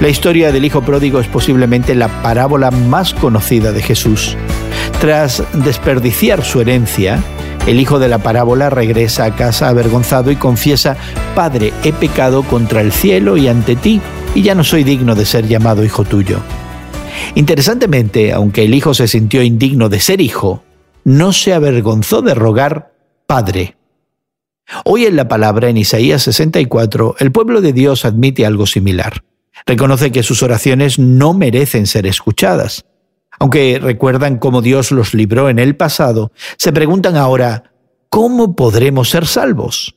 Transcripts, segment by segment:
La historia del Hijo Pródigo es posiblemente la parábola más conocida de Jesús. Tras desperdiciar su herencia, el hijo de la parábola regresa a casa avergonzado y confiesa, Padre, he pecado contra el cielo y ante ti, y ya no soy digno de ser llamado hijo tuyo. Interesantemente, aunque el hijo se sintió indigno de ser hijo, no se avergonzó de rogar Padre. Hoy en la palabra, en Isaías 64, el pueblo de Dios admite algo similar. Reconoce que sus oraciones no merecen ser escuchadas. Aunque recuerdan cómo Dios los libró en el pasado, se preguntan ahora, ¿cómo podremos ser salvos?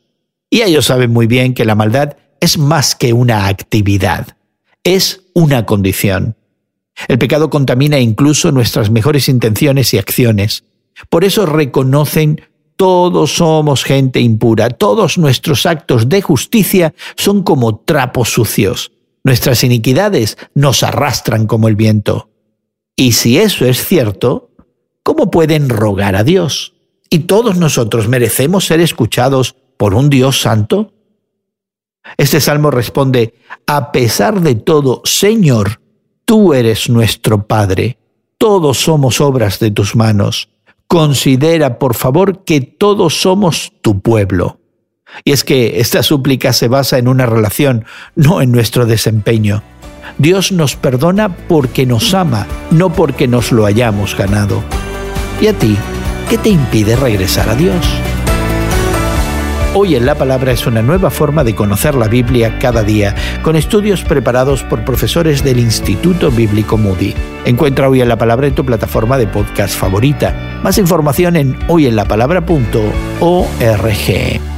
Y ellos saben muy bien que la maldad es más que una actividad, es una condición. El pecado contamina incluso nuestras mejores intenciones y acciones. Por eso reconocen todos somos gente impura, todos nuestros actos de justicia son como trapos sucios. Nuestras iniquidades nos arrastran como el viento. Y si eso es cierto, ¿cómo pueden rogar a Dios? ¿Y todos nosotros merecemos ser escuchados por un Dios santo? Este salmo responde, a pesar de todo, Señor, tú eres nuestro Padre, todos somos obras de tus manos. Considera, por favor, que todos somos tu pueblo. Y es que esta súplica se basa en una relación, no en nuestro desempeño. Dios nos perdona porque nos ama, no porque nos lo hayamos ganado. ¿Y a ti? ¿Qué te impide regresar a Dios? Hoy en la Palabra es una nueva forma de conocer la Biblia cada día, con estudios preparados por profesores del Instituto Bíblico Moody. Encuentra Hoy en la Palabra en tu plataforma de podcast favorita. Más información en hoyenlapalabra.org.